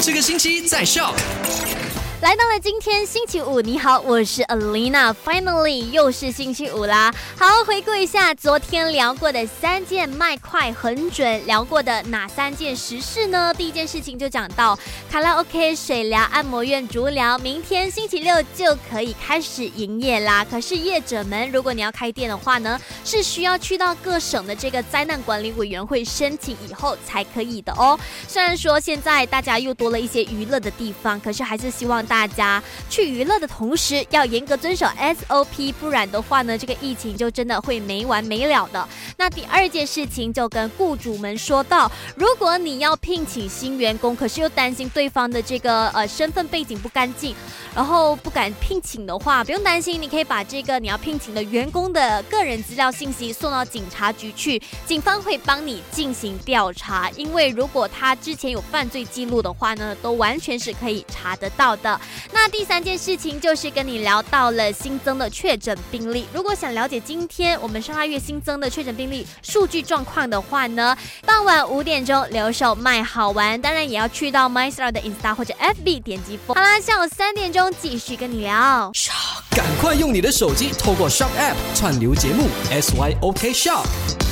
这个星期在笑。来到了今天星期五，你好，我是 Alina。Finally，又是星期五啦。好，回顾一下昨天聊过的三件卖快很准，聊过的哪三件实事呢？第一件事情就讲到卡拉 OK、水疗、按摩院、足疗，明天星期六就可以开始营业啦。可是业者们，如果你要开店的话呢，是需要去到各省的这个灾难管理委员会申请以后才可以的哦。虽然说现在大家又多了一些娱乐的地方，可是还是希望。大家去娱乐的同时，要严格遵守 SOP，不然的话呢，这个疫情就真的会没完没了的。那第二件事情就跟雇主们说到，如果你要聘请新员工，可是又担心对方的这个呃身份背景不干净，然后不敢聘请的话，不用担心，你可以把这个你要聘请的员工的个人资料信息送到警察局去，警方会帮你进行调查。因为如果他之前有犯罪记录的话呢，都完全是可以查得到的。那第三件事情就是跟你聊到了新增的确诊病例。如果想了解今天我们上个月新增的确诊病例数据状况的话呢，傍晚五点钟留守卖好玩，当然也要去到 MyStar 的 Insta 或者 FB 点击。好啦，下午三点钟继续跟你聊。赶快用你的手机透过 Shop App 串流节目 SYOK Shop。